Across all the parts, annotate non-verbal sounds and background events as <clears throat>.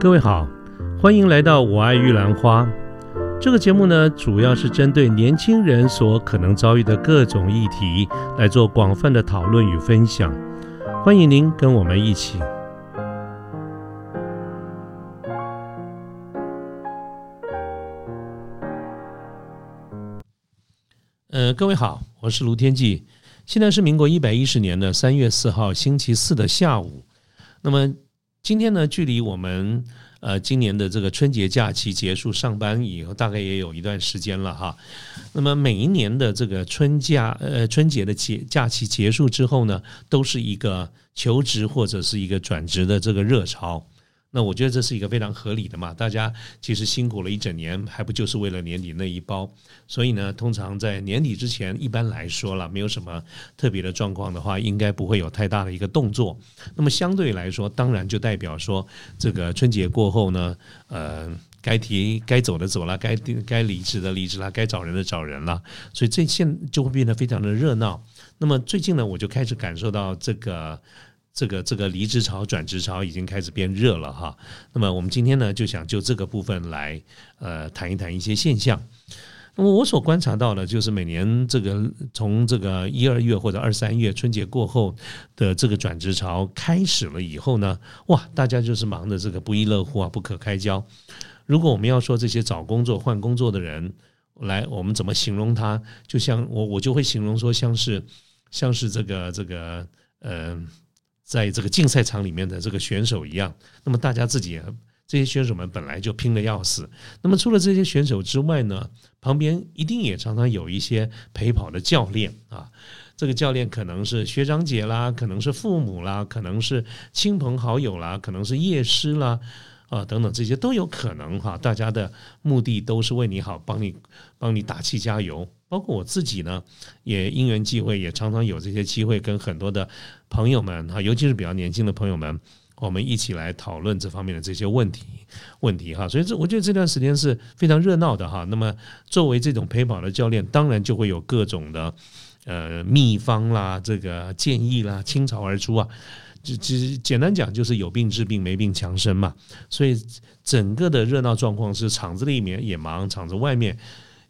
各位好，欢迎来到《我爱玉兰花》这个节目呢，主要是针对年轻人所可能遭遇的各种议题来做广泛的讨论与分享。欢迎您跟我们一起。呃，各位好，我是卢天记，现在是民国一百一十年的三月四号星期四的下午。那么今天呢，距离我们呃今年的这个春节假期结束上班以后，大概也有一段时间了哈。那么每一年的这个春假呃春节的节假期结束之后呢，都是一个求职或者是一个转职的这个热潮。那我觉得这是一个非常合理的嘛，大家其实辛苦了一整年，还不就是为了年底那一包？所以呢，通常在年底之前，一般来说了，没有什么特别的状况的话，应该不会有太大的一个动作。那么相对来说，当然就代表说，这个春节过后呢，呃，该提该走的走了，该该离职的离职了，该找人的找人了，所以这现就会变得非常的热闹。那么最近呢，我就开始感受到这个。这个这个离职潮转职潮已经开始变热了哈，那么我们今天呢就想就这个部分来呃谈一谈一些现象。那么我所观察到的，就是每年这个从这个一二月或者二三月春节过后的这个转职潮开始了以后呢，哇，大家就是忙的这个不亦乐乎啊，不可开交。如果我们要说这些找工作换工作的人来，我们怎么形容他？就像我我就会形容说，像是像是这个这个呃。在这个竞赛场里面的这个选手一样，那么大家自己这些选手们本来就拼的要死。那么除了这些选手之外呢，旁边一定也常常有一些陪跑的教练啊。这个教练可能是学长姐啦，可能是父母啦，可能是亲朋好友啦，可能是夜师啦。啊，等等，这些都有可能哈。大家的目的都是为你好，帮你帮你打气加油。包括我自己呢，也因缘际会，也常常有这些机会跟很多的朋友们哈，尤其是比较年轻的朋友们，我们一起来讨论这方面的这些问题问题哈。所以这我觉得这段时间是非常热闹的哈。那么作为这种陪跑的教练，当然就会有各种的呃秘方啦，这个建议啦，倾巢而出啊。就其实简单讲，就是有病治病，没病强身嘛。所以整个的热闹状况是厂子里面也忙，厂子外面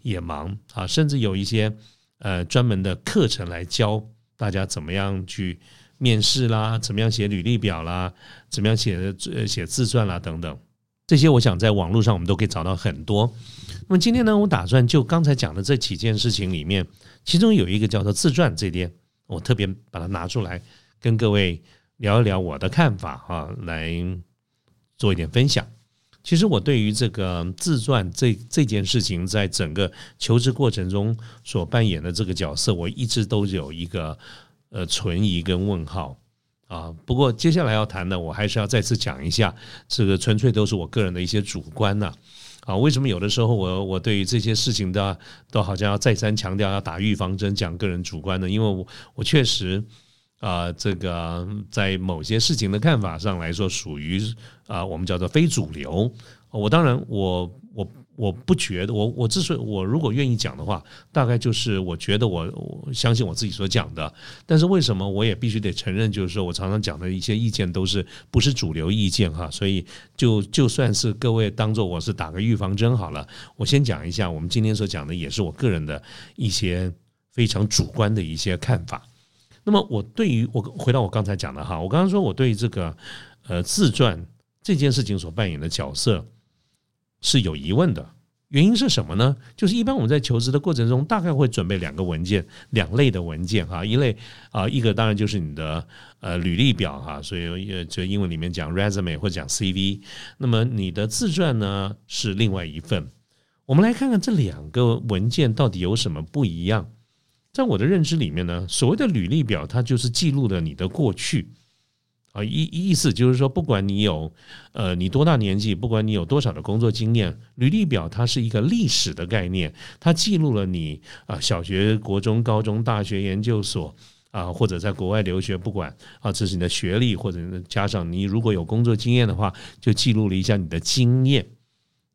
也忙啊。甚至有一些呃专门的课程来教大家怎么样去面试啦，怎么样写履历表啦，怎么样写写自传啦等等。这些我想在网络上我们都可以找到很多。那么今天呢，我打算就刚才讲的这几件事情里面，其中有一个叫做自传这点，我特别把它拿出来跟各位。聊一聊我的看法哈，来做一点分享。其实我对于这个自传这这件事情，在整个求职过程中所扮演的这个角色，我一直都有一个呃存疑跟问号啊。不过接下来要谈的，我还是要再次讲一下，这个纯粹都是我个人的一些主观呐啊。为什么有的时候我我对于这些事情的都好像要再三强调要打预防针，讲个人主观呢？因为我我确实。啊，这个在某些事情的看法上来说，属于啊，我们叫做非主流。我当然，我我我不觉得，我我之所以我如果愿意讲的话，大概就是我觉得我我相信我自己所讲的。但是为什么我也必须得承认，就是说我常常讲的一些意见都是不是主流意见哈。所以就就算是各位当做我是打个预防针好了，我先讲一下，我们今天所讲的也是我个人的一些非常主观的一些看法。那么我对于我回到我刚才讲的哈，我刚刚说我对这个呃自传这件事情所扮演的角色是有疑问的，原因是什么呢？就是一般我们在求职的过程中，大概会准备两个文件，两类的文件哈，一类啊一个当然就是你的呃履历表哈，所以呃就英文里面讲 resume 或者讲 CV，那么你的自传呢是另外一份。我们来看看这两个文件到底有什么不一样。在我的认知里面呢，所谓的履历表，它就是记录了你的过去啊，意意思就是说，不管你有呃你多大年纪，不管你有多少的工作经验，履历表它是一个历史的概念，它记录了你啊小学、国中、高中、大学、研究所啊，或者在国外留学，不管啊，这是你的学历，或者加上你如果有工作经验的话，就记录了一下你的经验。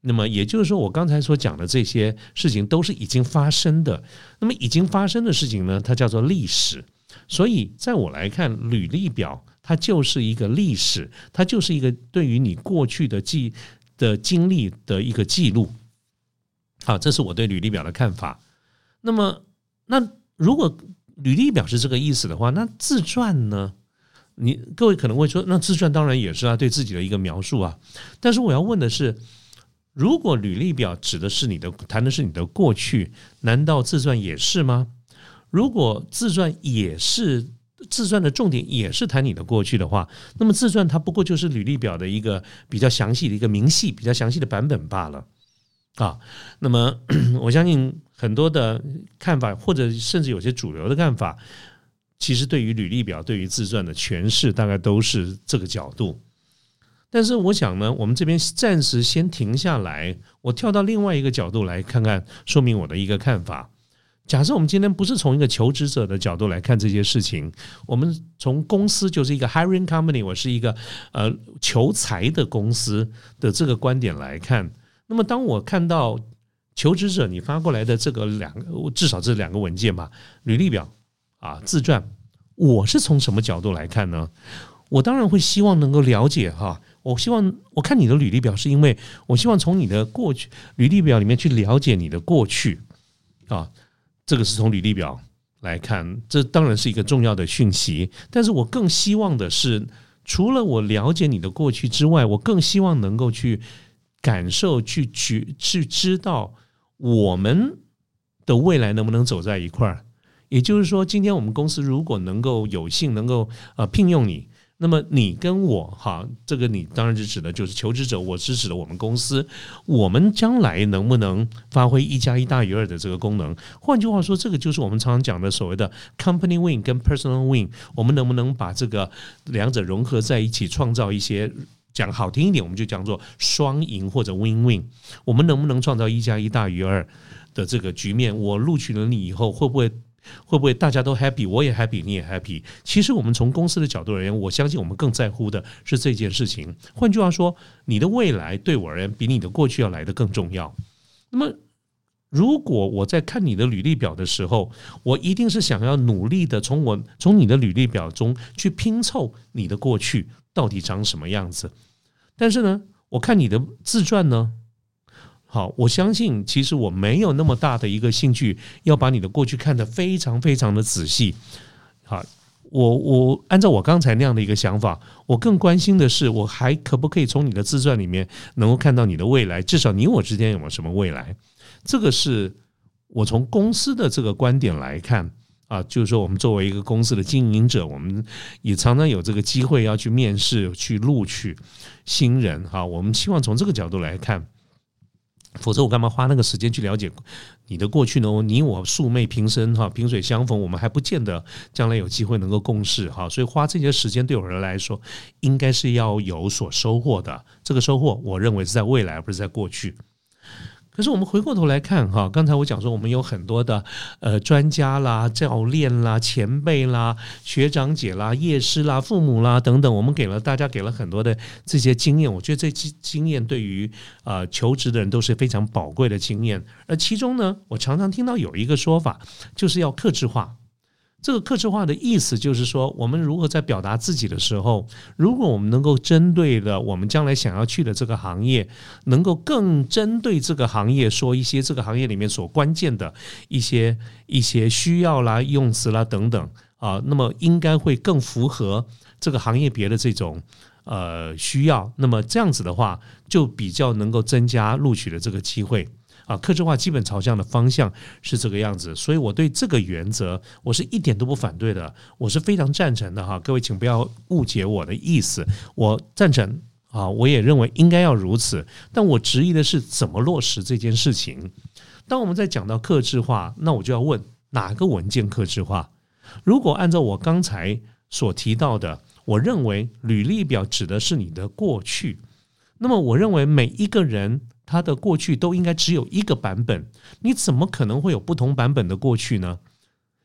那么也就是说，我刚才所讲的这些事情都是已经发生的。那么已经发生的事情呢，它叫做历史。所以在我来看，履历表它就是一个历史，它就是一个对于你过去的记的经历的一个记录。好，这是我对履历表的看法。那么，那如果履历表是这个意思的话，那自传呢？你各位可能会说，那自传当然也是啊，对自己的一个描述啊。但是我要问的是，如果履历表指的是你的谈的是你的过去，难道自传也是吗？如果自传也是自传的重点，也是谈你的过去的话，那么自传它不过就是履历表的一个比较详细的一个明细、比较详细的版本罢了啊。那么 <clears throat> 我相信很多的看法，或者甚至有些主流的看法。其实对于履历表、对于自传的诠释，大概都是这个角度。但是我想呢，我们这边暂时先停下来，我跳到另外一个角度来看看，说明我的一个看法。假设我们今天不是从一个求职者的角度来看这些事情，我们从公司就是一个 hiring company，我是一个呃求财的公司的这个观点来看，那么当我看到求职者你发过来的这个两个，至少这两个文件吧，履历表。啊，自传，我是从什么角度来看呢？我当然会希望能够了解哈，我希望我看你的履历表，是因为我希望从你的过去履历表里面去了解你的过去啊，这个是从履历表来看，这当然是一个重要的讯息。但是我更希望的是，除了我了解你的过去之外，我更希望能够去感受、去去去知道我们的未来能不能走在一块儿。也就是说，今天我们公司如果能够有幸能够呃聘用你，那么你跟我哈，这个你当然是指的就是求职者，我是指的我们公司，我们将来能不能发挥一加一大于二的这个功能？换句话说，这个就是我们常常讲的所谓的 company win 跟 personal win，我们能不能把这个两者融合在一起，创造一些讲好听一点，我们就讲做双赢或者 win win，我们能不能创造一加一大于二的这个局面？我录取了你以后，会不会？会不会大家都 happy，我也 happy，你也 happy？其实我们从公司的角度而言，我相信我们更在乎的是这件事情。换句话说，你的未来对我而言比你的过去要来的更重要。那么，如果我在看你的履历表的时候，我一定是想要努力的从我从你的履历表中去拼凑你的过去到底长什么样子。但是呢，我看你的自传呢？好，我相信其实我没有那么大的一个兴趣要把你的过去看得非常非常的仔细。好，我我按照我刚才那样的一个想法，我更关心的是，我还可不可以从你的自传里面能够看到你的未来？至少你我之间有没有什么未来？这个是我从公司的这个观点来看啊，就是说我们作为一个公司的经营者，我们也常常有这个机会要去面试、去录取新人。哈，我们希望从这个角度来看。否则我干嘛花那个时间去了解你的过去呢？你我素昧平生哈，萍水相逢，我们还不见得将来有机会能够共事哈。所以花这些时间对我来说，应该是要有所收获的。这个收获，我认为是在未来，而不是在过去。可是我们回过头来看哈，刚才我讲说我们有很多的呃专家啦、教练啦、前辈啦、学长姐啦、业师啦、父母啦等等，我们给了大家给了很多的这些经验。我觉得这经经验对于呃求职的人都是非常宝贵的经验。而其中呢，我常常听到有一个说法，就是要克制化。这个克制化的意思就是说，我们如何在表达自己的时候，如果我们能够针对的我们将来想要去的这个行业，能够更针对这个行业说一些这个行业里面所关键的一些一些需要啦、用词啦等等啊，那么应该会更符合这个行业别的这种呃需要。那么这样子的话，就比较能够增加录取的这个机会。啊，客制化基本朝向的方向是这个样子，所以我对这个原则我是一点都不反对的，我是非常赞成的哈。各位请不要误解我的意思，我赞成啊，我也认为应该要如此。但我质疑的是怎么落实这件事情。当我们在讲到克制化，那我就要问哪个文件克制化？如果按照我刚才所提到的，我认为履历表指的是你的过去，那么我认为每一个人。他的过去都应该只有一个版本，你怎么可能会有不同版本的过去呢？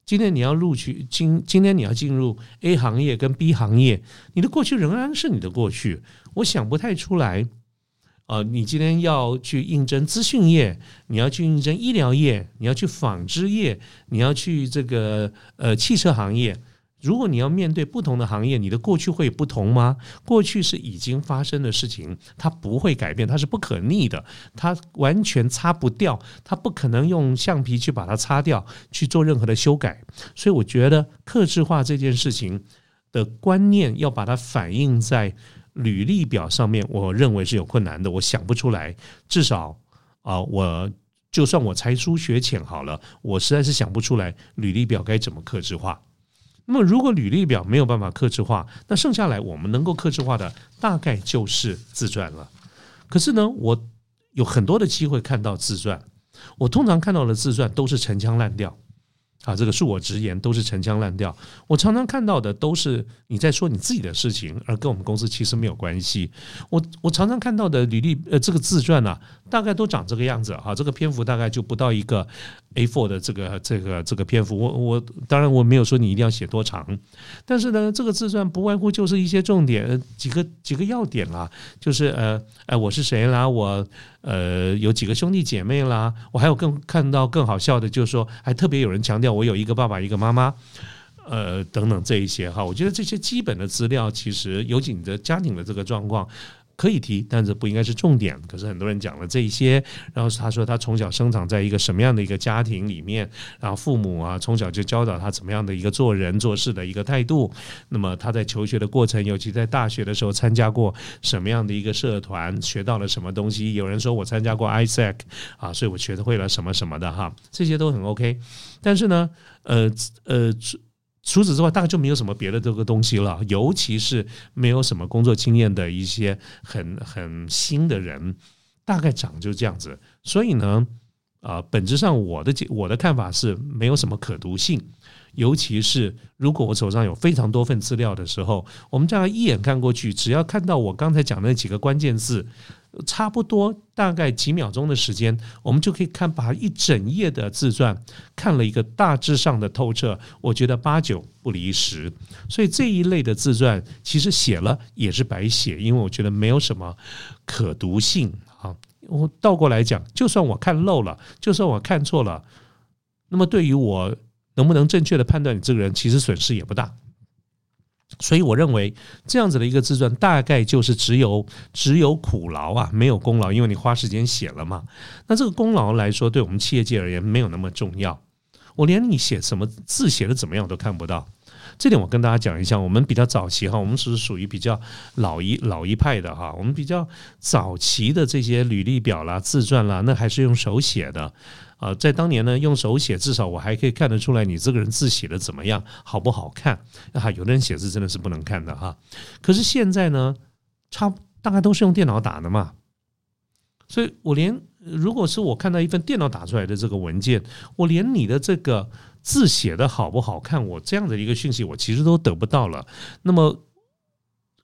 今天你要录取，今今天你要进入 A 行业跟 B 行业，你的过去仍然是你的过去。我想不太出来，呃，你今天要去应征资讯业，你要去应征医疗业，你要去纺织业，你要去这个呃汽车行业，如果你要面对不同的行业，你的过去会不同吗？过去是已经发生的事情，它不会改变，它是不可逆的，它完全擦不掉，它不可能用橡皮去把它擦掉，去做任何的修改。所以我觉得，克制化这件事情的观念要把它反映在履历表上面，我认为是有困难的。我想不出来，至少啊，我就算我才疏学浅好了，我实在是想不出来履历表该怎么克制化。那么，如果履历表没有办法克制化，那剩下来我们能够克制化的大概就是自传了。可是呢，我有很多的机会看到自传，我通常看到的自传都是陈腔滥调。啊，这个恕我直言，都是陈腔滥调。我常常看到的都是你在说你自己的事情，而跟我们公司其实没有关系。我我常常看到的履历，呃，这个自传呢，大概都长这个样子。哈，这个篇幅大概就不到一个 A4 的这个这个这个篇幅。我我当然我没有说你一定要写多长，但是呢，这个自传不外乎就是一些重点，几个几个要点啦，就是呃，哎，我是谁啦？我。呃，有几个兄弟姐妹啦，我还有更看到更好笑的，就是说，还特别有人强调我有一个爸爸，一个妈妈，呃，等等这一些哈，我觉得这些基本的资料，其实尤其你的家庭的这个状况。可以提，但是不应该是重点。可是很多人讲了这些，然后他说他从小生长在一个什么样的一个家庭里面，然后父母啊从小就教导他怎么样的一个做人做事的一个态度。那么他在求学的过程，尤其在大学的时候参加过什么样的一个社团，学到了什么东西？有人说我参加过 ISAC 啊，所以我学会了什么什么的哈，这些都很 OK。但是呢，呃呃。除此之外，大概就没有什么别的这个东西了。尤其是没有什么工作经验的一些很很新的人，大概长就这样子。所以呢，啊，本质上我的我的看法是没有什么可读性。尤其是如果我手上有非常多份资料的时候，我们这样一眼看过去，只要看到我刚才讲的那几个关键字。差不多大概几秒钟的时间，我们就可以看把一整页的自传看了一个大致上的透彻。我觉得八九不离十，所以这一类的自传其实写了也是白写，因为我觉得没有什么可读性啊。我倒过来讲，就算我看漏了，就算我看错了，那么对于我能不能正确的判断你这个人，其实损失也不大。所以我认为这样子的一个自传，大概就是只有只有苦劳啊，没有功劳，因为你花时间写了嘛。那这个功劳来说，对我们企业界而言没有那么重要。我连你写什么字写的怎么样都看不到。这点我跟大家讲一下，我们比较早期哈，我们是属于比较老一老一派的哈，我们比较早期的这些履历表啦、自传啦，那还是用手写的。啊，在当年呢，用手写，至少我还可以看得出来你这个人字写的怎么样，好不好看啊？有的人写字真的是不能看的哈。可是现在呢，差大概都是用电脑打的嘛，所以我连如果是我看到一份电脑打出来的这个文件，我连你的这个字写的好不好看，我这样的一个讯息，我其实都得不到了。那么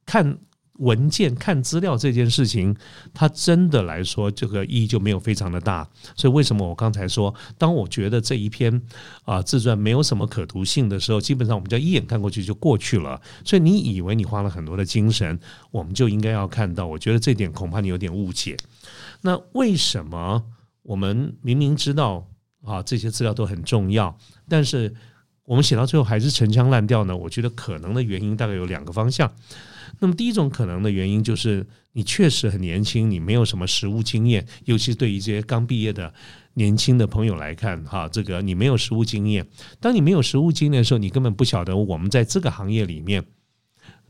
看。文件看资料这件事情，它真的来说，这个意义就没有非常的大。所以为什么我刚才说，当我觉得这一篇啊自传没有什么可读性的时候，基本上我们就一眼看过去就过去了。所以你以为你花了很多的精神，我们就应该要看到。我觉得这点恐怕你有点误解。那为什么我们明明知道啊这些资料都很重要，但是我们写到最后还是陈腔滥调呢？我觉得可能的原因大概有两个方向。那么第一种可能的原因就是你确实很年轻，你没有什么实务经验，尤其对于这些刚毕业的年轻的朋友来看，哈，这个你没有实务经验。当你没有实务经验的时候，你根本不晓得我们在这个行业里面。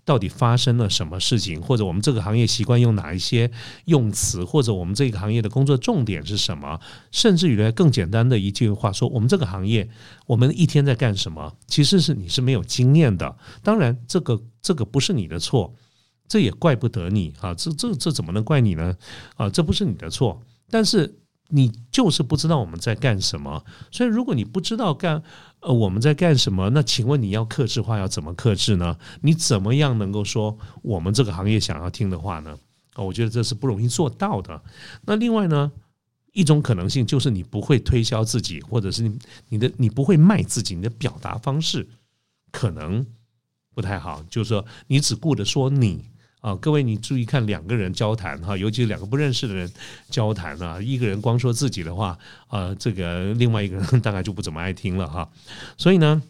到底发生了什么事情？或者我们这个行业习惯用哪一些用词？或者我们这个行业的工作重点是什么？甚至于呢，更简单的一句话说，我们这个行业，我们一天在干什么？其实是你是没有经验的。当然，这个这个不是你的错，这也怪不得你啊！这这这怎么能怪你呢？啊，这不是你的错，但是。你就是不知道我们在干什么，所以如果你不知道干呃我们在干什么，那请问你要克制化要怎么克制呢？你怎么样能够说我们这个行业想要听的话呢？啊，我觉得这是不容易做到的。那另外呢，一种可能性就是你不会推销自己，或者是你你的你不会卖自己，你的表达方式可能不太好，就是说你只顾着说你。啊，各位，你注意看，两个人交谈哈，尤其是两个不认识的人交谈啊，一个人光说自己的话，啊，这个另外一个人大概就不怎么爱听了哈。所以呢，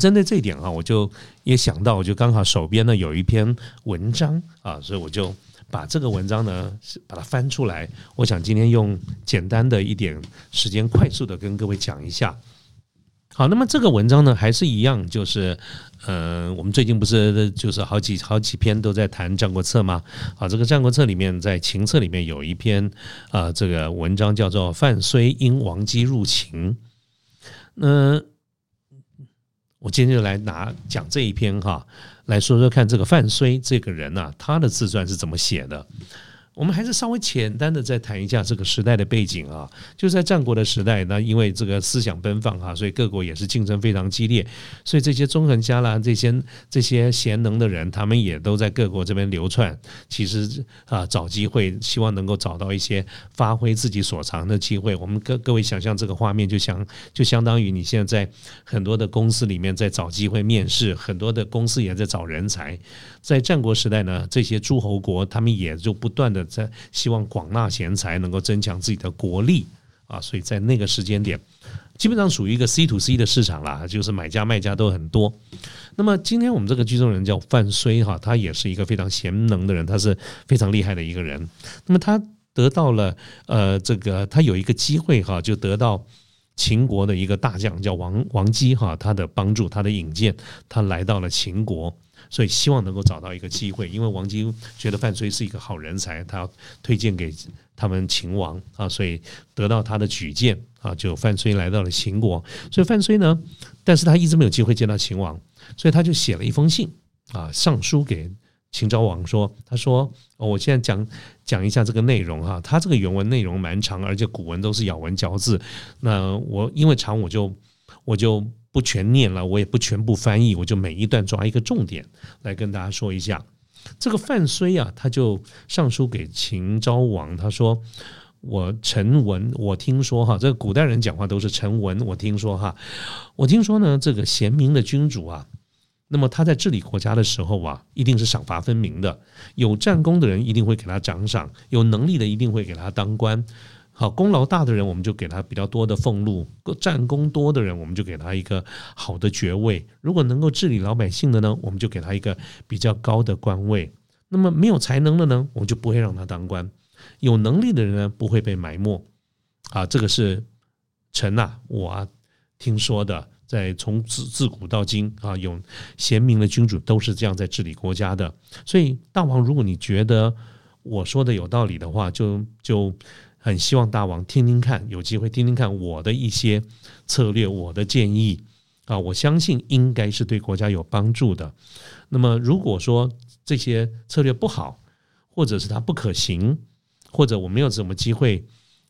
针对这一点啊，我就也想到，我就刚好手边呢有一篇文章啊，所以我就把这个文章呢把它翻出来。我想今天用简单的一点时间，快速的跟各位讲一下。好，那么这个文章呢还是一样，就是呃，我们最近不是就是好几好几篇都在谈《战国策》吗？好，这个《战国策》里面在秦策里面有一篇啊，这个文章叫做《范睢因王姬入秦》。那我今天就来拿讲这一篇哈，来说说看这个范睢这个人呐，他的自传是怎么写的。我们还是稍微简单的再谈一下这个时代的背景啊，就在战国的时代，那因为这个思想奔放哈，所以各国也是竞争非常激烈，所以这些纵横家啦，这些这些贤能的人，他们也都在各国这边流窜，其实啊找机会，希望能够找到一些发挥自己所长的机会。我们各各位想象这个画面，就相就相当于你现在在很多的公司里面在找机会面试，很多的公司也在找人才。在战国时代呢，这些诸侯国他们也就不断的。在希望广纳贤才，能够增强自己的国力啊，所以在那个时间点，基本上属于一个 C to C 的市场啦，就是买家卖家都很多。那么今天我们这个剧中人叫范睢哈，他也是一个非常贤能的人，他是非常厉害的一个人。那么他得到了呃这个他有一个机会哈，就得到秦国的一个大将叫王王姬哈，他的帮助，他的引荐，他来到了秦国。所以希望能够找到一个机会，因为王姬觉得范睢是一个好人才，他要推荐给他们秦王啊，所以得到他的举荐啊，就范睢来到了秦国。所以范睢呢，但是他一直没有机会见到秦王，所以他就写了一封信啊，上书给秦昭王说：“他说，我现在讲讲一下这个内容哈，他这个原文内容蛮长，而且古文都是咬文嚼字。那我因为长，我就我就。”不全念了，我也不全部翻译，我就每一段抓一个重点来跟大家说一下。这个范睢啊，他就上书给秦昭王，他说：“我陈文，我听说哈，这个古代人讲话都是陈文，我听说哈，我听说呢，这个贤明的君主啊，那么他在治理国家的时候啊，一定是赏罚分明的，有战功的人一定会给他奖赏，有能力的一定会给他当官。”好，功劳大的人，我们就给他比较多的俸禄；战功多的人，我们就给他一个好的爵位。如果能够治理老百姓的呢，我们就给他一个比较高的官位。那么没有才能的呢，我们就不会让他当官；有能力的人呢，不会被埋没。啊，这个是臣呐，我听说的，在从自自古到今啊，有贤明的君主都是这样在治理国家的。所以，大王，如果你觉得我说的有道理的话，就就。很希望大王听听看，有机会听听看我的一些策略，我的建议啊，我相信应该是对国家有帮助的。那么如果说这些策略不好，或者是它不可行，或者我没有什么机会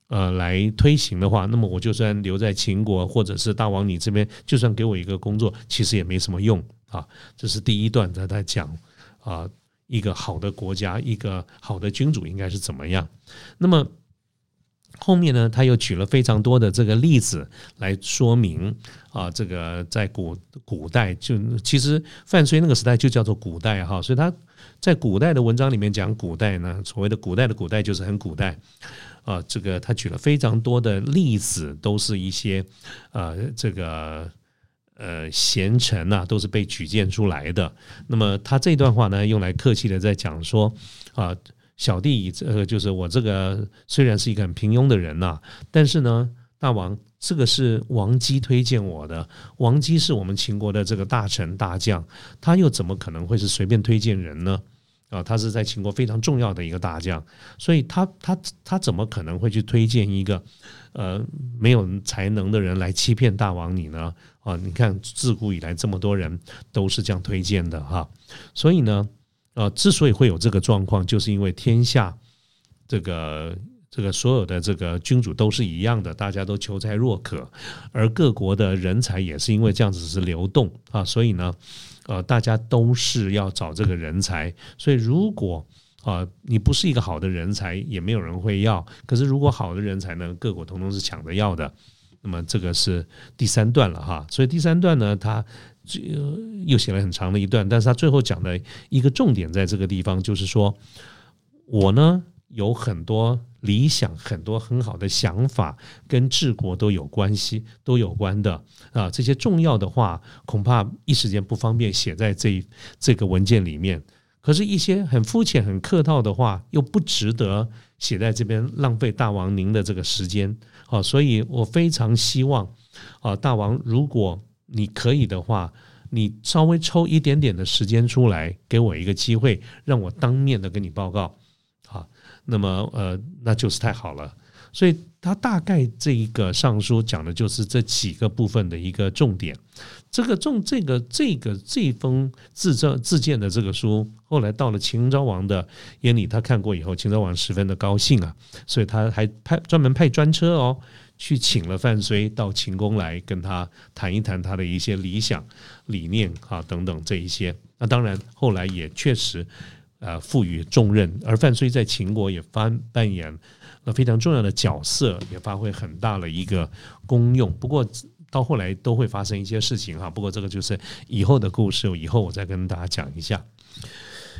呃来推行的话，那么我就算留在秦国，或者是大王你这边，就算给我一个工作，其实也没什么用啊。这是第一段他在讲啊，一个好的国家，一个好的君主应该是怎么样。那么。后面呢，他又举了非常多的这个例子来说明啊，这个在古古代就其实范睢那个时代就叫做古代哈，所以他在古代的文章里面讲古代呢，所谓的古代的古代就是很古代啊，这个他举了非常多的例子，都是一些呃这个呃贤臣呐，都是被举荐出来的。那么他这段话呢，用来客气的在讲说啊。小弟，呃，就是我这个虽然是一个很平庸的人呐，但是呢，大王，这个是王姬推荐我的。王姬是我们秦国的这个大臣大将，他又怎么可能会是随便推荐人呢？啊，他是在秦国非常重要的一个大将，所以他他他怎么可能会去推荐一个呃没有才能的人来欺骗大王你呢？啊，你看自古以来这么多人都是这样推荐的哈，所以呢。呃，之所以会有这个状况，就是因为天下这个这个所有的这个君主都是一样的，大家都求才若渴，而各国的人才也是因为这样子是流动啊，所以呢，呃，大家都是要找这个人才，所以如果啊你不是一个好的人才，也没有人会要。可是如果好的人才呢，各国通通是抢着要的。那么这个是第三段了哈，所以第三段呢，它。这又写了很长的一段，但是他最后讲的一个重点在这个地方，就是说我呢有很多理想很多很好的想法，跟治国都有关系，都有关的啊。这些重要的话，恐怕一时间不方便写在这这个文件里面。可是，一些很肤浅、很客套的话，又不值得写在这边，浪费大王您的这个时间啊。所以我非常希望啊，大王，如果你可以的话。你稍微抽一点点的时间出来，给我一个机会，让我当面的跟你报告，好，那么呃，那就是太好了。所以他大概这一个上书讲的就是这几个部分的一个重点。这个重这个这个这封自证自荐的这个书，后来到了秦昭王的眼里，他看过以后，秦昭王十分的高兴啊，所以他还派专门派专车哦。去请了范睢到秦宫来跟他谈一谈他的一些理想理念啊等等这一些，那当然后来也确实呃赋予重任，而范睢在秦国也扮扮演了非常重要的角色，也发挥很大的一个功用。不过到后来都会发生一些事情哈，不过这个就是以后的故事，以后我再跟大家讲一下。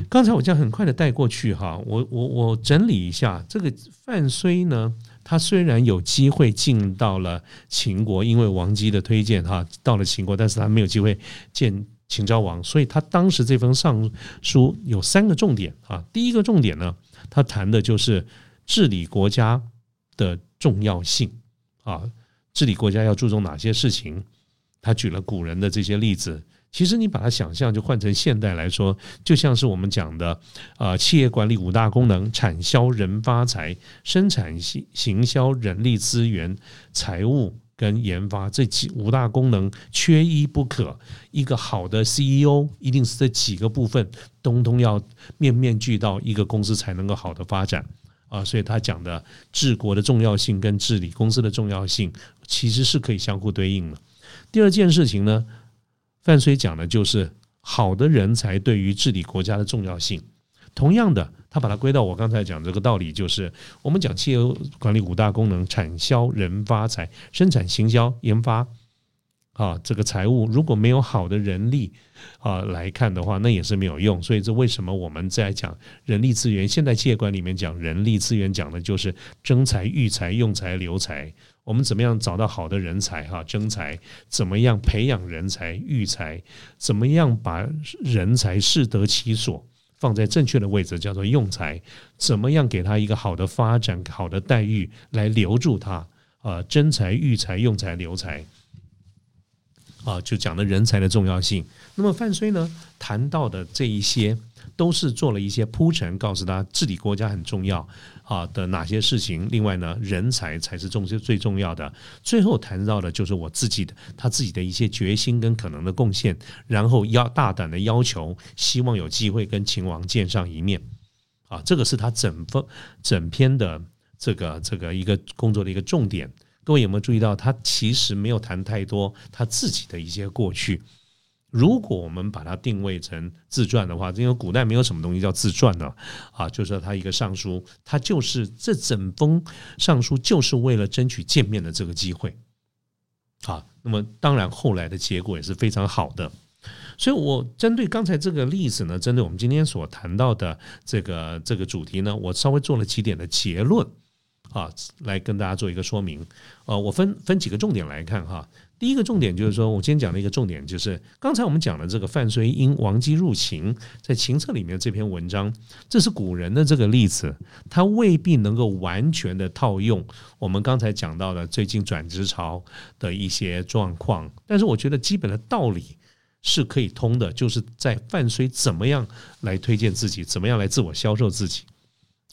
刚才我这样很快的带过去哈，我我我整理一下这个范睢呢。他虽然有机会进到了秦国，因为王姬的推荐哈，到了秦国，但是他没有机会见秦昭王，所以他当时这封上书有三个重点啊。第一个重点呢，他谈的就是治理国家的重要性啊，治理国家要注重哪些事情？他举了古人的这些例子。其实你把它想象就换成现代来说，就像是我们讲的，呃，企业管理五大功能：产销人发财、生产行行销、人力资源、财务跟研发这几五大功能缺一不可。一个好的 CEO 一定是这几个部分通通要面面俱到，一个公司才能够好的发展啊。所以他讲的治国的重要性跟治理公司的重要性，其实是可以相互对应的。第二件事情呢？范睢讲的就是好的人才对于治理国家的重要性。同样的，他把它归到我刚才讲这个道理，就是我们讲企业管理五大功能：产销人发财、生产行销研发。啊，这个财务如果没有好的人力啊来看的话，那也是没有用。所以这为什么我们在讲人力资源？现代企业管理里面讲人力资源，讲的就是征才、育才、用才、留才。我们怎么样找到好的人才？哈，征才怎么样培养人才、育才？怎么样把人才适得其所，放在正确的位置，叫做用才？怎么样给他一个好的发展、好的待遇来留住他？啊，征才、育才、用才、留才。啊，就讲的人才的重要性。那么范睢呢，谈到的这一些。都是做了一些铺陈，告诉他治理国家很重要啊的哪些事情。另外呢，人才才是重最重要的。最后谈到的就是我自己的他自己的一些决心跟可能的贡献，然后要大胆的要求，希望有机会跟秦王见上一面啊。这个是他整封整篇的这个这个一个工作的一个重点。各位有没有注意到，他其实没有谈太多他自己的一些过去。如果我们把它定位成自传的话，因为古代没有什么东西叫自传的啊，就是他一个上书，他就是这整封上书就是为了争取见面的这个机会啊。那么当然后来的结果也是非常好的，所以我针对刚才这个例子呢，针对我们今天所谈到的这个这个主题呢，我稍微做了几点的结论啊，来跟大家做一个说明。呃，我分分几个重点来看哈。第一个重点就是说，我今天讲的一个重点就是，刚才我们讲的这个范睢因王姬入秦，在秦策里面这篇文章，这是古人的这个例子，它未必能够完全的套用我们刚才讲到的最近转职潮的一些状况，但是我觉得基本的道理是可以通的，就是在范睢怎么样来推荐自己，怎么样来自我销售自己。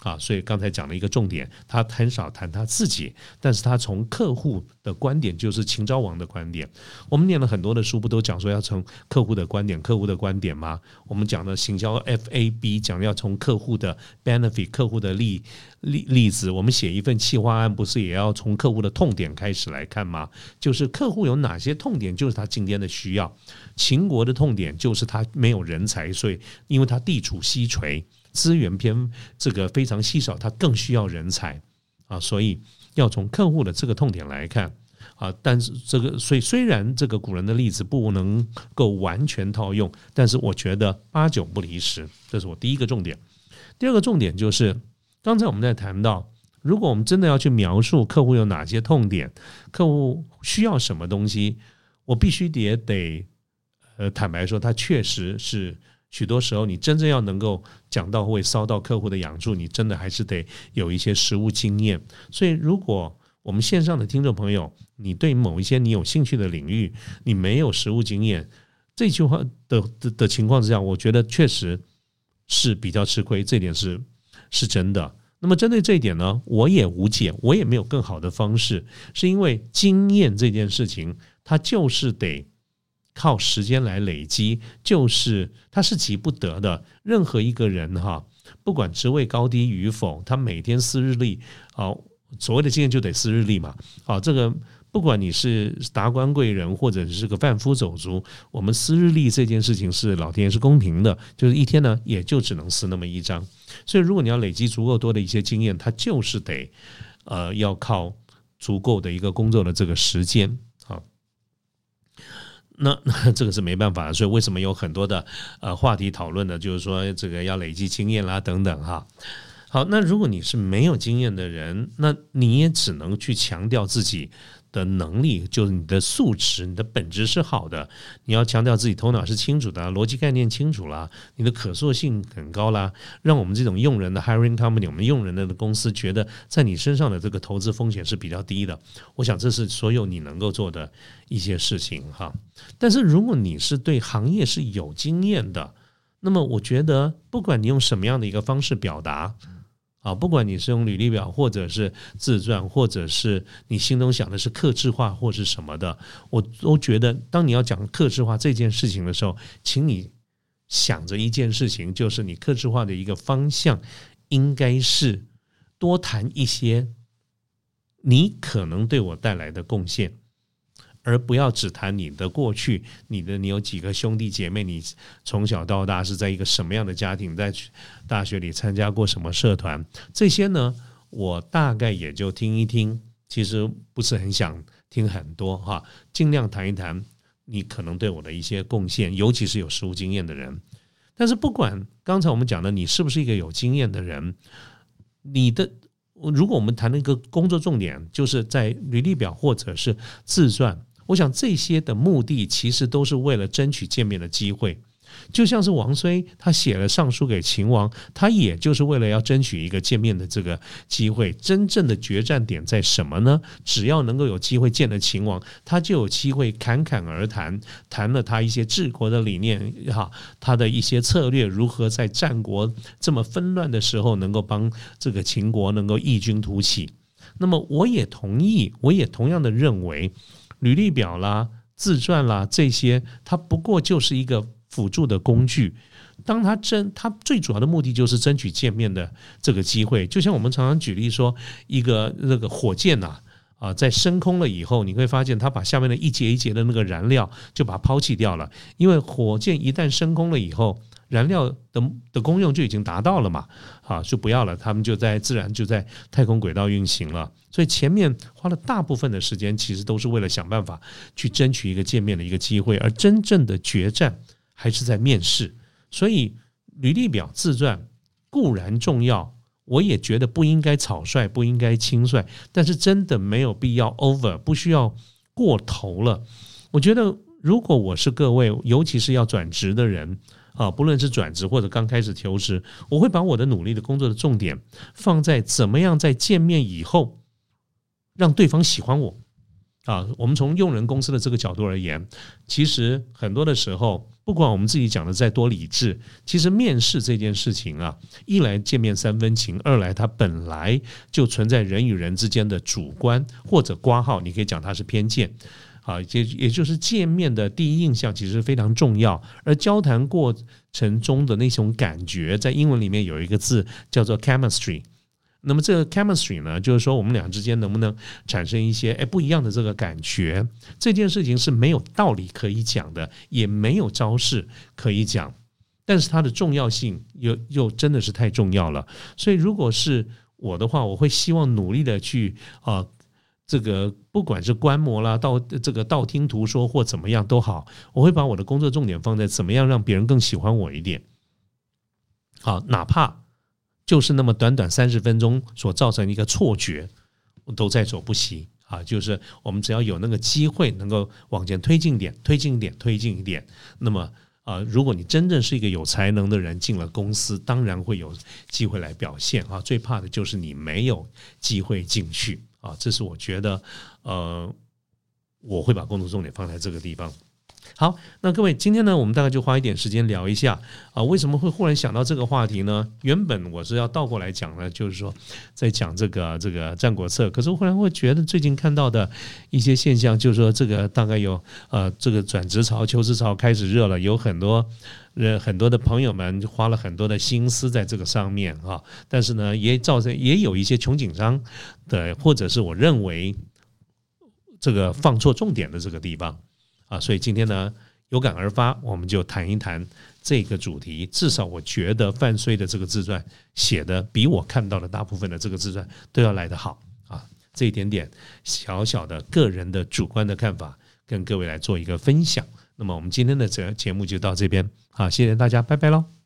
啊，所以刚才讲了一个重点，他很少谈他自己，但是他从客户的观点，就是秦昭王的观点。我们念了很多的书，不都讲说要从客户的观点、客户的观点吗？我们讲的行销 FAB 讲要从客户的 benefit、客户的利例例子。我们写一份企划案，不是也要从客户的痛点开始来看吗？就是客户有哪些痛点，就是他今天的需要。秦国的痛点就是他没有人才，所以因为他地处西陲。资源偏这个非常稀少，它更需要人才啊，所以要从客户的这个痛点来看啊。但是这个，所以虽然这个古人的例子不能够完全套用，但是我觉得八九不离十，这是我第一个重点。第二个重点就是，刚才我们在谈到如果我们真的要去描述客户有哪些痛点，客户需要什么东西，我必须得得，呃，坦白说，他确实是许多时候，你真正要能够讲到会烧到客户的痒处，你真的还是得有一些实务经验。所以，如果我们线上的听众朋友，你对某一些你有兴趣的领域，你没有实务经验，这句话的的的情况之下，我觉得确实是比较吃亏，这点是是真的。那么针对这一点呢，我也无解，我也没有更好的方式，是因为经验这件事情，它就是得靠时间来累积，就是它是急不得的。任何一个人哈，不管职位高低与否，他每天撕日历，好，所谓的经验就得撕日历嘛，好，这个。不管你是达官贵人，或者是个贩夫走卒，我们撕日历这件事情是老天爷是公平的，就是一天呢也就只能撕那么一张。所以，如果你要累积足够多的一些经验，它就是得呃要靠足够的一个工作的这个时间那。<laughs> 那这个是没办法，所以为什么有很多的呃话题讨论呢？就是说这个要累积经验啦等等哈。好，那如果你是没有经验的人，那你也只能去强调自己。的能力就是你的素质，你的本质是好的。你要强调自己头脑是清楚的，逻辑概念清楚了，你的可塑性很高啦，让我们这种用人的 hiring company，我们用人的公司觉得在你身上的这个投资风险是比较低的。我想这是所有你能够做的一些事情哈。但是如果你是对行业是有经验的，那么我觉得不管你用什么样的一个方式表达。啊，不管你是用履历表，或者是自传，或者是你心中想的是克制化或是什么的，我都觉得，当你要讲克制化这件事情的时候，请你想着一件事情，就是你克制化的一个方向，应该是多谈一些你可能对我带来的贡献。而不要只谈你的过去，你的你有几个兄弟姐妹，你从小到大是在一个什么样的家庭，在大学里参加过什么社团，这些呢，我大概也就听一听，其实不是很想听很多哈，尽量谈一谈你可能对我的一些贡献，尤其是有实务经验的人。但是不管刚才我们讲的你是不是一个有经验的人，你的如果我们谈的一个工作重点，就是在履历表或者是自传。我想这些的目的其实都是为了争取见面的机会，就像是王孙他写了上书给秦王，他也就是为了要争取一个见面的这个机会。真正的决战点在什么呢？只要能够有机会见了秦王，他就有机会侃侃而谈，谈了他一些治国的理念，哈，他的一些策略如何在战国这么纷乱的时候能够帮这个秦国能够异军突起。那么我也同意，我也同样的认为。履历表啦、自传啦这些，它不过就是一个辅助的工具。当他争，他最主要的目的就是争取见面的这个机会。就像我们常常举例说，一个那个火箭呐，啊，啊在升空了以后，你会发现它把下面的一节一节的那个燃料就把它抛弃掉了，因为火箭一旦升空了以后。燃料的的功用就已经达到了嘛，啊，就不要了，他们就在自然就在太空轨道运行了。所以前面花了大部分的时间，其实都是为了想办法去争取一个见面的一个机会，而真正的决战还是在面试。所以履历表、自传固然重要，我也觉得不应该草率，不应该轻率，但是真的没有必要 over，不需要过头了。我觉得，如果我是各位，尤其是要转职的人。啊，不论是转职或者刚开始求职，我会把我的努力的工作的重点放在怎么样在见面以后让对方喜欢我。啊，我们从用人公司的这个角度而言，其实很多的时候，不管我们自己讲的再多理智，其实面试这件事情啊，一来见面三分情，二来它本来就存在人与人之间的主观或者挂号，你可以讲它是偏见。啊，也也就是见面的第一印象其实非常重要，而交谈过程中的那种感觉，在英文里面有一个字叫做 chemistry。那么这个 chemistry 呢，就是说我们俩之间能不能产生一些哎不一样的这个感觉？这件事情是没有道理可以讲的，也没有招式可以讲，但是它的重要性又又真的是太重要了。所以如果是我的话，我会希望努力的去啊。这个不管是观摩啦，到这个道听途说或怎么样都好，我会把我的工作重点放在怎么样让别人更喜欢我一点。好，哪怕就是那么短短三十分钟所造成一个错觉，都在所不惜啊！就是我们只要有那个机会，能够往前推进点、推进一点、推进一点，那么啊，如果你真正是一个有才能的人，进了公司，当然会有机会来表现啊。最怕的就是你没有机会进去啊！这是我觉得，呃，我会把工作重点放在这个地方。好，那各位，今天呢，我们大概就花一点时间聊一下啊，为什么会忽然想到这个话题呢？原本我是要倒过来讲的，就是说在讲这个这个《战国策》，可是我忽然会觉得最近看到的一些现象，就是说这个大概有呃这个转职潮、求职潮开始热了，有很多呃很多的朋友们花了很多的心思在这个上面啊，但是呢，也造成也有一些穷紧张的，或者是我认为这个放错重点的这个地方。啊，所以今天呢，有感而发，我们就谈一谈这个主题。至少我觉得范睢的这个自传写的比我看到的大部分的这个自传都要来得好啊。这一点点小小的个人的主观的看法，跟各位来做一个分享。那么我们今天的这节目就到这边，好，谢谢大家，拜拜喽。